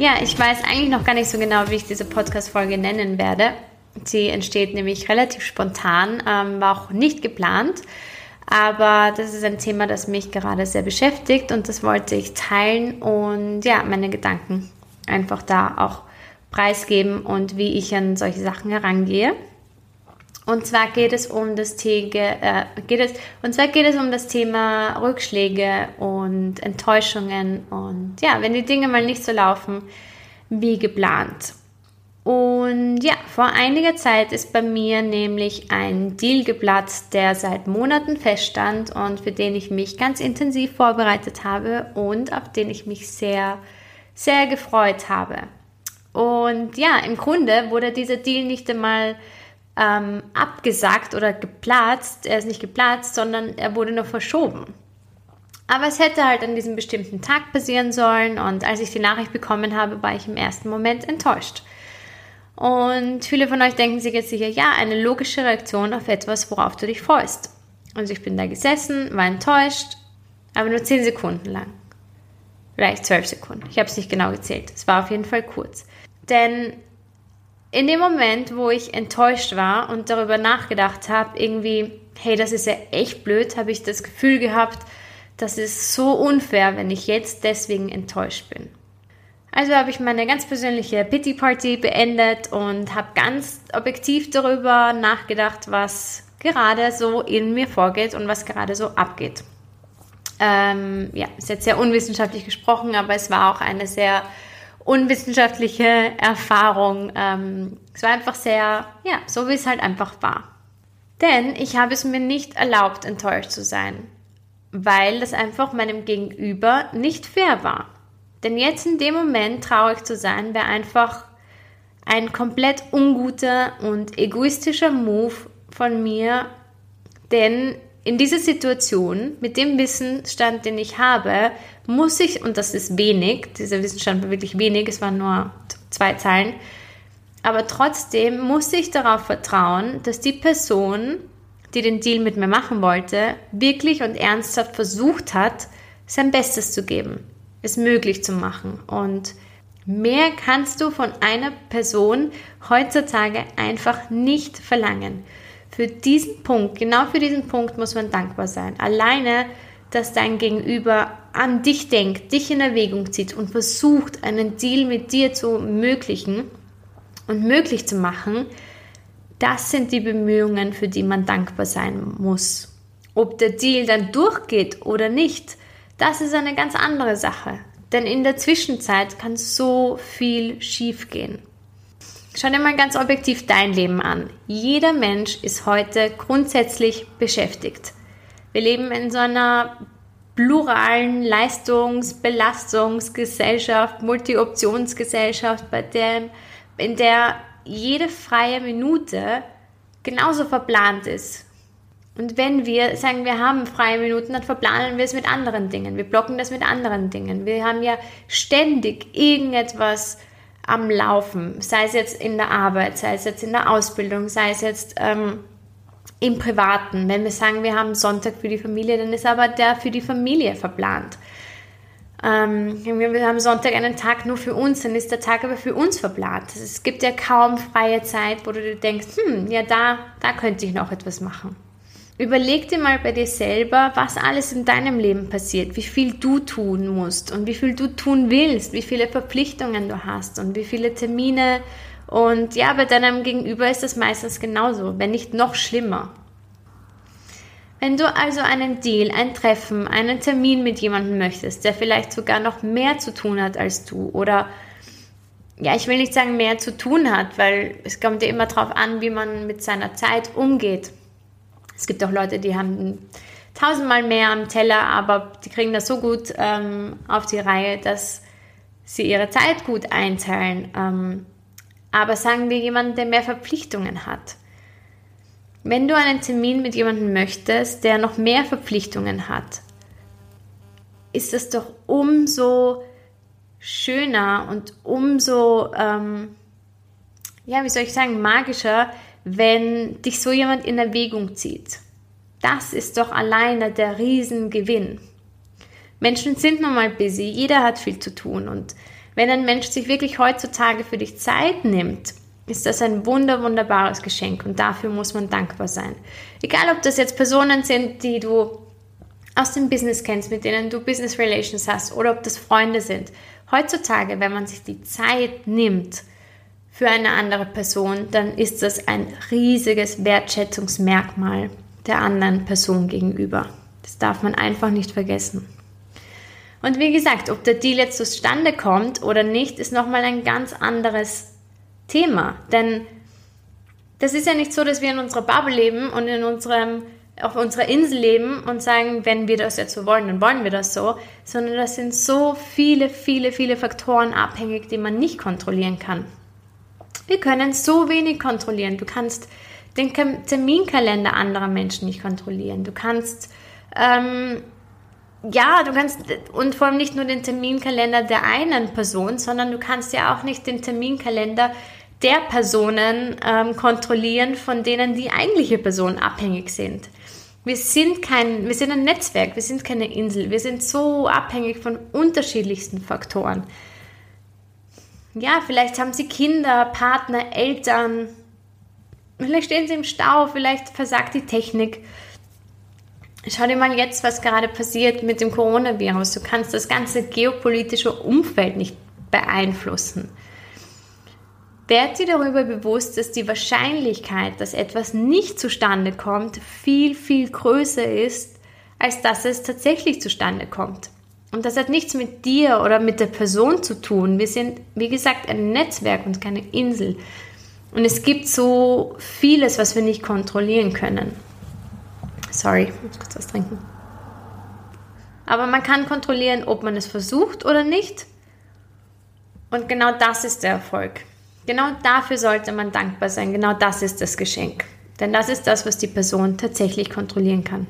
Ja, ich weiß eigentlich noch gar nicht so genau, wie ich diese Podcast-Folge nennen werde. Sie entsteht nämlich relativ spontan, ähm, war auch nicht geplant. Aber das ist ein Thema, das mich gerade sehr beschäftigt und das wollte ich teilen und ja, meine Gedanken einfach da auch preisgeben und wie ich an solche Sachen herangehe. Und zwar geht es um das Thema, äh, geht es, und zwar geht es um das Thema Rückschläge und Enttäuschungen und ja, wenn die Dinge mal nicht so laufen wie geplant. Und ja, vor einiger Zeit ist bei mir nämlich ein Deal geplatzt, der seit Monaten feststand und für den ich mich ganz intensiv vorbereitet habe und auf den ich mich sehr, sehr gefreut habe. Und ja, im Grunde wurde dieser Deal nicht einmal ähm, abgesagt oder geplatzt. Er ist nicht geplatzt, sondern er wurde nur verschoben. Aber es hätte halt an diesem bestimmten Tag passieren sollen und als ich die Nachricht bekommen habe, war ich im ersten Moment enttäuscht. Und viele von euch denken sich jetzt sicher, ja, eine logische Reaktion auf etwas, worauf du dich freust. Also ich bin da gesessen, war enttäuscht, aber nur 10 Sekunden lang. Vielleicht 12 Sekunden. Ich habe es nicht genau gezählt. Es war auf jeden Fall kurz. Denn in dem Moment, wo ich enttäuscht war und darüber nachgedacht habe, irgendwie, hey, das ist ja echt blöd, habe ich das Gefühl gehabt, das ist so unfair, wenn ich jetzt deswegen enttäuscht bin. Also habe ich meine ganz persönliche Pity Party beendet und habe ganz objektiv darüber nachgedacht, was gerade so in mir vorgeht und was gerade so abgeht. Ähm, ja, ist jetzt sehr unwissenschaftlich gesprochen, aber es war auch eine sehr unwissenschaftliche Erfahrung. Ähm, es war einfach sehr, ja, so wie es halt einfach war. Denn ich habe es mir nicht erlaubt, enttäuscht zu sein, weil das einfach meinem Gegenüber nicht fair war. Denn jetzt in dem Moment traurig zu sein, wäre einfach ein komplett unguter und egoistischer Move von mir, denn in dieser Situation, mit dem Wissensstand, den ich habe, muss ich, und das ist wenig, dieser Wissensstand war wirklich wenig, es waren nur zwei Zeilen, aber trotzdem muss ich darauf vertrauen, dass die Person, die den Deal mit mir machen wollte, wirklich und ernsthaft versucht hat, sein Bestes zu geben, es möglich zu machen. Und mehr kannst du von einer Person heutzutage einfach nicht verlangen. Für diesen Punkt, genau für diesen Punkt muss man dankbar sein. Alleine, dass dein Gegenüber an dich denkt, dich in Erwägung zieht und versucht, einen Deal mit dir zu ermöglichen und möglich zu machen, das sind die Bemühungen, für die man dankbar sein muss. Ob der Deal dann durchgeht oder nicht, das ist eine ganz andere Sache. Denn in der Zwischenzeit kann so viel schiefgehen. Schau dir mal ganz objektiv dein Leben an. Jeder Mensch ist heute grundsätzlich beschäftigt. Wir leben in so einer pluralen Leistungsbelastungsgesellschaft, Multi-Optionsgesellschaft, bei der, in der jede freie Minute genauso verplant ist. Und wenn wir sagen, wir haben freie Minuten, dann verplanen wir es mit anderen Dingen. Wir blocken das mit anderen Dingen. Wir haben ja ständig irgendetwas am Laufen, sei es jetzt in der Arbeit, sei es jetzt in der Ausbildung, sei es jetzt ähm, im Privaten. Wenn wir sagen, wir haben Sonntag für die Familie, dann ist aber der für die Familie verplant. Ähm, wir haben Sonntag einen Tag nur für uns, dann ist der Tag aber für uns verplant. Es gibt ja kaum freie Zeit, wo du dir denkst, hm, ja, da, da könnte ich noch etwas machen. Überleg dir mal bei dir selber, was alles in deinem Leben passiert, wie viel du tun musst und wie viel du tun willst, wie viele Verpflichtungen du hast und wie viele Termine. Und ja, bei deinem Gegenüber ist das meistens genauso, wenn nicht noch schlimmer. Wenn du also einen Deal, ein Treffen, einen Termin mit jemandem möchtest, der vielleicht sogar noch mehr zu tun hat als du oder ja, ich will nicht sagen mehr zu tun hat, weil es kommt ja immer darauf an, wie man mit seiner Zeit umgeht. Es gibt auch Leute, die haben tausendmal mehr am Teller, aber die kriegen das so gut ähm, auf die Reihe, dass sie ihre Zeit gut einteilen. Ähm, aber sagen wir jemanden, der mehr Verpflichtungen hat. Wenn du einen Termin mit jemandem möchtest, der noch mehr Verpflichtungen hat, ist es doch umso schöner und umso, ähm, ja, wie soll ich sagen, magischer, wenn dich so jemand in Erwägung zieht. Das ist doch alleine der Riesengewinn. Menschen sind nun mal busy, jeder hat viel zu tun und wenn ein Mensch sich wirklich heutzutage für dich Zeit nimmt, ist das ein wunder, wunderbares Geschenk und dafür muss man dankbar sein. Egal, ob das jetzt Personen sind, die du aus dem Business kennst, mit denen du Business Relations hast oder ob das Freunde sind. Heutzutage, wenn man sich die Zeit nimmt für eine andere Person, dann ist das ein riesiges Wertschätzungsmerkmal der anderen Person gegenüber. Das darf man einfach nicht vergessen. Und wie gesagt, ob der Deal jetzt zustande kommt oder nicht, ist nochmal ein ganz anderes Thema. Denn das ist ja nicht so, dass wir in unserer Bubble leben und in unserem, auf unserer Insel leben und sagen, wenn wir das jetzt so wollen, dann wollen wir das so, sondern das sind so viele, viele, viele Faktoren abhängig, die man nicht kontrollieren kann. Wir können so wenig kontrollieren. Du kannst den Terminkalender anderer Menschen nicht kontrollieren. Du kannst ähm, ja, du kannst, und vor allem nicht nur den Terminkalender der einen Person, sondern du kannst ja auch nicht den Terminkalender der Personen ähm, kontrollieren, von denen die eigentliche Person abhängig sind. Wir sind kein, wir sind ein Netzwerk, wir sind keine Insel, wir sind so abhängig von unterschiedlichsten Faktoren. Ja, vielleicht haben sie Kinder, Partner, Eltern, vielleicht stehen sie im Stau, vielleicht versagt die Technik Schau dir mal jetzt, was gerade passiert mit dem Coronavirus. Du kannst das ganze geopolitische Umfeld nicht beeinflussen. Werd dir darüber bewusst, dass die Wahrscheinlichkeit, dass etwas nicht zustande kommt, viel, viel größer ist, als dass es tatsächlich zustande kommt. Und das hat nichts mit dir oder mit der Person zu tun. Wir sind, wie gesagt, ein Netzwerk und keine Insel. Und es gibt so vieles, was wir nicht kontrollieren können. Sorry, ich muss kurz was trinken. Aber man kann kontrollieren, ob man es versucht oder nicht. Und genau das ist der Erfolg. Genau dafür sollte man dankbar sein. Genau das ist das Geschenk. Denn das ist das, was die Person tatsächlich kontrollieren kann.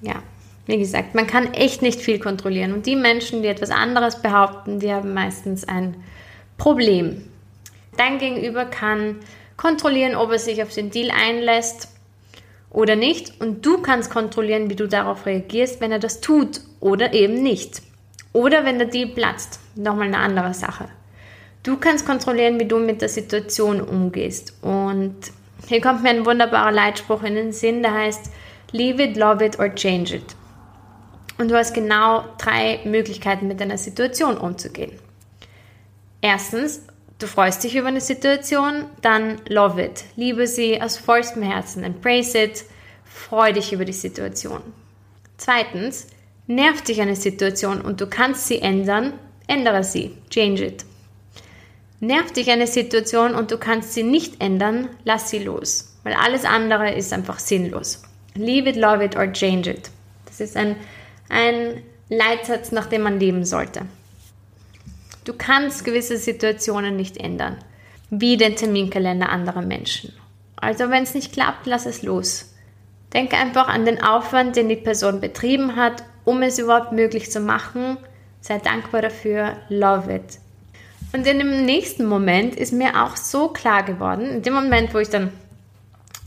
Ja, wie gesagt, man kann echt nicht viel kontrollieren. Und die Menschen, die etwas anderes behaupten, die haben meistens ein Problem. Dein Gegenüber kann kontrollieren, ob er sich auf den Deal einlässt oder nicht und du kannst kontrollieren, wie du darauf reagierst, wenn er das tut oder eben nicht. Oder wenn der Deal platzt. Nochmal eine andere Sache. Du kannst kontrollieren, wie du mit der Situation umgehst. Und hier kommt mir ein wunderbarer Leitspruch in den Sinn, der heißt, leave it, love it or change it. Und du hast genau drei Möglichkeiten, mit deiner Situation umzugehen. Erstens, Du freust dich über eine Situation, dann love it. Liebe sie aus vollstem Herzen. Embrace it. Freu dich über die Situation. Zweitens, nervt dich eine Situation und du kannst sie ändern, ändere sie. Change it. Nervt dich eine Situation und du kannst sie nicht ändern, lass sie los. Weil alles andere ist einfach sinnlos. Leave it, love it or change it. Das ist ein, ein Leitsatz, nach dem man leben sollte. Du kannst gewisse Situationen nicht ändern, wie den Terminkalender anderer Menschen. Also wenn es nicht klappt, lass es los. Denke einfach an den Aufwand, den die Person betrieben hat, um es überhaupt möglich zu machen. Sei dankbar dafür, love it. Und in dem nächsten Moment ist mir auch so klar geworden, in dem Moment, wo ich dann,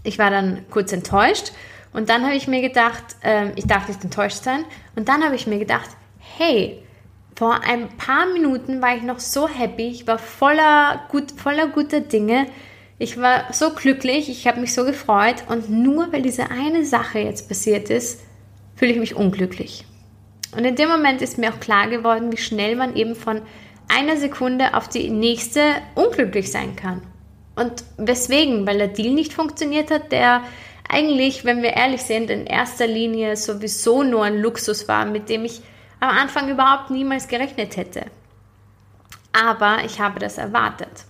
ich war dann kurz enttäuscht und dann habe ich mir gedacht, äh, ich darf nicht enttäuscht sein und dann habe ich mir gedacht, hey, vor ein paar Minuten war ich noch so happy, ich war voller, gut, voller guter Dinge. Ich war so glücklich, ich habe mich so gefreut und nur weil diese eine Sache jetzt passiert ist, fühle ich mich unglücklich. Und in dem Moment ist mir auch klar geworden, wie schnell man eben von einer Sekunde auf die nächste unglücklich sein kann. Und weswegen? Weil der Deal nicht funktioniert hat, der eigentlich, wenn wir ehrlich sind, in erster Linie sowieso nur ein Luxus war, mit dem ich am Anfang überhaupt niemals gerechnet hätte. Aber ich habe das erwartet.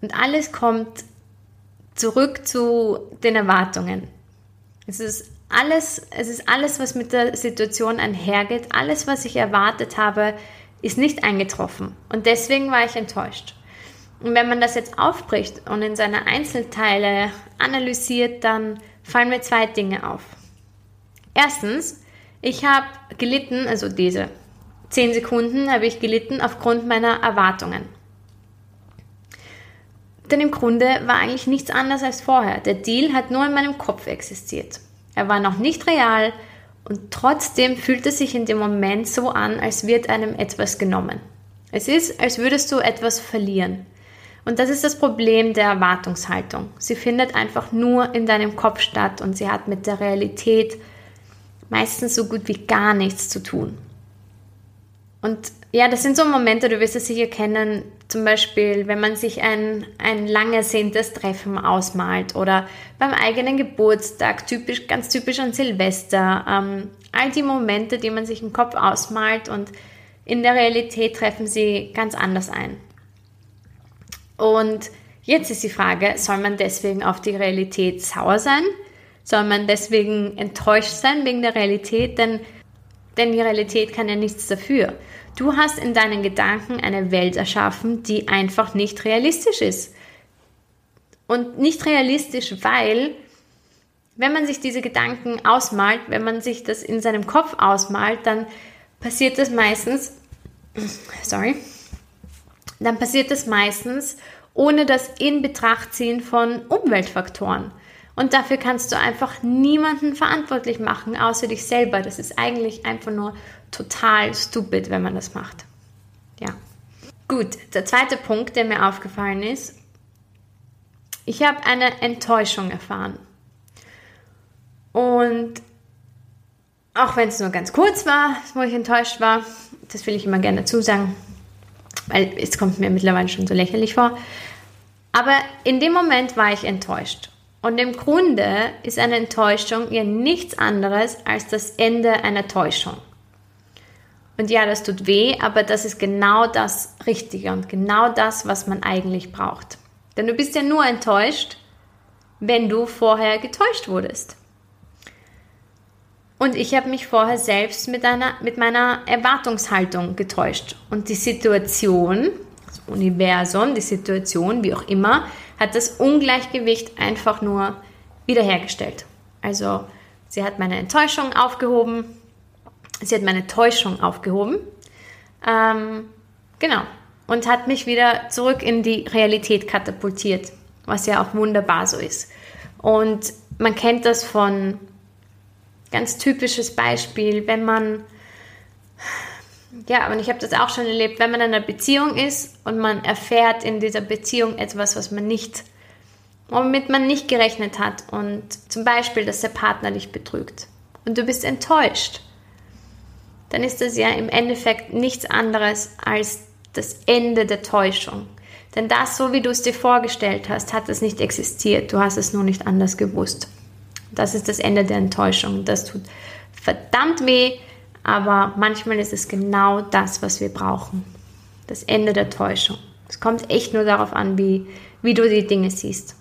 Und alles kommt zurück zu den Erwartungen. Es ist alles, es ist alles, was mit der Situation einhergeht, alles, was ich erwartet habe, ist nicht eingetroffen. Und deswegen war ich enttäuscht. Und wenn man das jetzt aufbricht und in seine Einzelteile analysiert, dann fallen mir zwei Dinge auf. Erstens, ich habe gelitten, also diese 10 Sekunden habe ich gelitten aufgrund meiner Erwartungen. Denn im Grunde war eigentlich nichts anders als vorher. Der Deal hat nur in meinem Kopf existiert. Er war noch nicht real und trotzdem fühlt es sich in dem Moment so an, als wird einem etwas genommen. Es ist, als würdest du etwas verlieren. Und das ist das Problem der Erwartungshaltung. Sie findet einfach nur in deinem Kopf statt und sie hat mit der Realität meistens so gut wie gar nichts zu tun. Und ja, das sind so Momente, du wirst es sicher kennen, zum Beispiel, wenn man sich ein, ein lang ersehntes Treffen ausmalt oder beim eigenen Geburtstag, typisch, ganz typisch an Silvester. Ähm, all die Momente, die man sich im Kopf ausmalt und in der Realität treffen sie ganz anders ein. Und jetzt ist die Frage, soll man deswegen auf die Realität sauer sein? Soll man deswegen enttäuscht sein wegen der Realität? Denn, denn die Realität kann ja nichts dafür. Du hast in deinen Gedanken eine Welt erschaffen, die einfach nicht realistisch ist. Und nicht realistisch, weil, wenn man sich diese Gedanken ausmalt, wenn man sich das in seinem Kopf ausmalt, dann passiert das meistens, sorry, dann passiert das meistens ohne das in Betracht ziehen von Umweltfaktoren. Und dafür kannst du einfach niemanden verantwortlich machen, außer dich selber. Das ist eigentlich einfach nur total stupid, wenn man das macht. Ja. Gut, der zweite Punkt, der mir aufgefallen ist, ich habe eine Enttäuschung erfahren. Und auch wenn es nur ganz kurz war, wo ich enttäuscht war, das will ich immer gerne zusagen, weil es kommt mir mittlerweile schon so lächerlich vor. Aber in dem Moment war ich enttäuscht. Und im Grunde ist eine Enttäuschung ja nichts anderes als das Ende einer Täuschung. Und ja, das tut weh, aber das ist genau das Richtige und genau das, was man eigentlich braucht. Denn du bist ja nur enttäuscht, wenn du vorher getäuscht wurdest. Und ich habe mich vorher selbst mit, einer, mit meiner Erwartungshaltung getäuscht. Und die Situation, das Universum, die Situation, wie auch immer, hat das Ungleichgewicht einfach nur wiederhergestellt. Also sie hat meine Enttäuschung aufgehoben, sie hat meine Täuschung aufgehoben. Ähm, genau. Und hat mich wieder zurück in die Realität katapultiert, was ja auch wunderbar so ist. Und man kennt das von ganz typisches Beispiel, wenn man, ja, und ich habe das auch schon erlebt, wenn man in einer Beziehung ist und man erfährt in dieser Beziehung etwas, was man nicht, womit man nicht gerechnet hat und zum Beispiel, dass der Partner dich betrügt und du bist enttäuscht, dann ist das ja im Endeffekt nichts anderes als das Ende der Täuschung. Denn das, so wie du es dir vorgestellt hast, hat es nicht existiert. Du hast es nur nicht anders gewusst. Das ist das Ende der Enttäuschung. Das tut verdammt weh, aber manchmal ist es genau das, was wir brauchen. Das Ende der Täuschung. Es kommt echt nur darauf an, wie, wie du die Dinge siehst.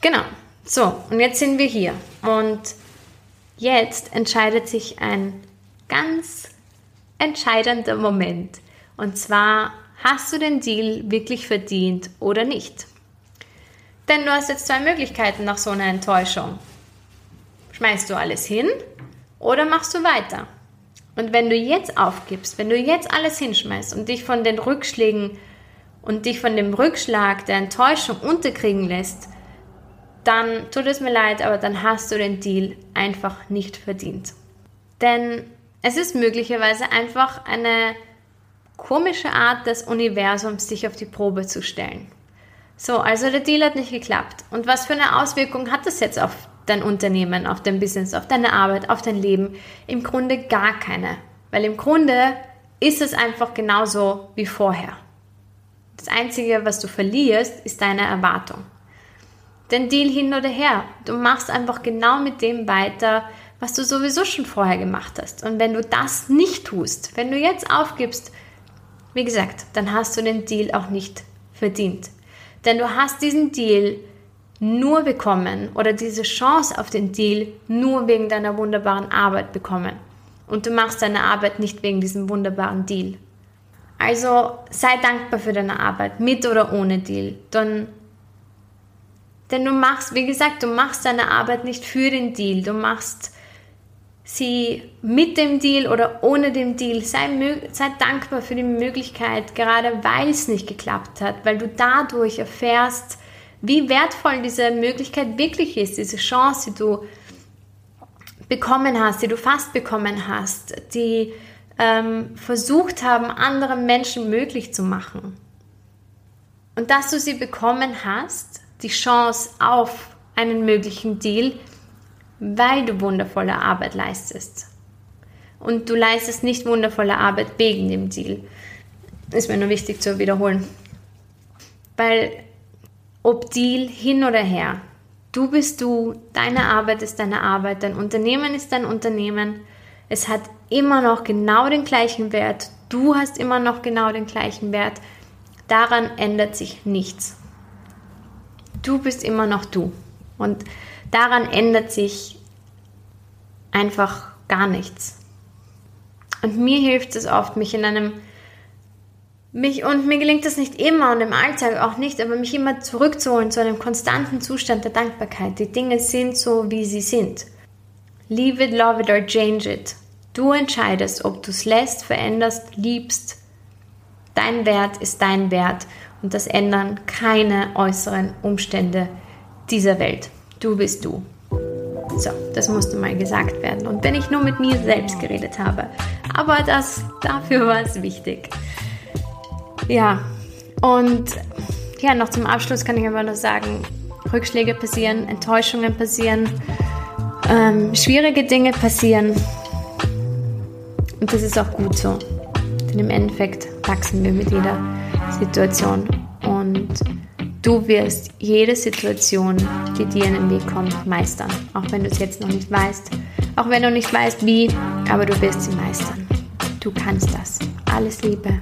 Genau. So, und jetzt sind wir hier. Und jetzt entscheidet sich ein ganz entscheidender Moment. Und zwar, hast du den Deal wirklich verdient oder nicht? Denn du hast jetzt zwei Möglichkeiten nach so einer Enttäuschung. Schmeißt du alles hin oder machst du weiter? Und wenn du jetzt aufgibst, wenn du jetzt alles hinschmeißt und dich von den Rückschlägen und dich von dem Rückschlag der Enttäuschung unterkriegen lässt, dann tut es mir leid, aber dann hast du den Deal einfach nicht verdient. Denn es ist möglicherweise einfach eine komische Art des Universums, sich auf die Probe zu stellen. So, also der Deal hat nicht geklappt. Und was für eine Auswirkung hat das jetzt auf dein Unternehmen, auf dein Business, auf deine Arbeit, auf dein Leben? Im Grunde gar keine. Weil im Grunde ist es einfach genauso wie vorher. Das Einzige, was du verlierst, ist deine Erwartung. Den Deal hin oder her. Du machst einfach genau mit dem weiter, was du sowieso schon vorher gemacht hast. Und wenn du das nicht tust, wenn du jetzt aufgibst, wie gesagt, dann hast du den Deal auch nicht verdient. Denn du hast diesen Deal nur bekommen oder diese Chance auf den Deal nur wegen deiner wunderbaren Arbeit bekommen. und du machst deine Arbeit nicht wegen diesem wunderbaren Deal. Also sei dankbar für deine Arbeit, mit oder ohne Deal. Dann, denn du machst, wie gesagt, du machst deine Arbeit nicht für den Deal, du machst sie mit dem Deal oder ohne dem Deal. Sei, sei dankbar für die Möglichkeit, gerade weil es nicht geklappt hat, weil du dadurch erfährst, wie wertvoll diese Möglichkeit wirklich ist, diese Chance, die du bekommen hast, die du fast bekommen hast, die ähm, versucht haben, anderen Menschen möglich zu machen. Und dass du sie bekommen hast, die Chance auf einen möglichen Deal, weil du wundervolle Arbeit leistest. Und du leistest nicht wundervolle Arbeit wegen dem Deal. Ist mir nur wichtig zu wiederholen. Weil ob Deal hin oder her, du bist du, deine Arbeit ist deine Arbeit, dein Unternehmen ist dein Unternehmen. Es hat immer noch genau den gleichen Wert. Du hast immer noch genau den gleichen Wert. Daran ändert sich nichts. Du bist immer noch du. Und daran ändert sich einfach gar nichts. Und mir hilft es oft, mich in einem mich und mir gelingt es nicht immer und im Alltag auch nicht, aber mich immer zurückzuholen zu einem konstanten Zustand der Dankbarkeit. Die Dinge sind so, wie sie sind. Leave it, love it or change it. Du entscheidest, ob du es lässt, veränderst, liebst. Dein Wert ist dein Wert und das ändern keine äußeren Umstände dieser Welt. Du bist du. So, das musste mal gesagt werden. Und wenn ich nur mit mir selbst geredet habe. Aber das, dafür war es wichtig. Ja, und ja, noch zum Abschluss kann ich aber nur sagen, Rückschläge passieren, Enttäuschungen passieren, ähm, schwierige Dinge passieren. Und das ist auch gut so. Denn im Endeffekt wachsen wir mit jeder Situation. Und du wirst jede Situation, die dir in den Weg kommt, meistern. Auch wenn du es jetzt noch nicht weißt. Auch wenn du nicht weißt, wie, aber du wirst sie meistern. Du kannst das. Alles Liebe.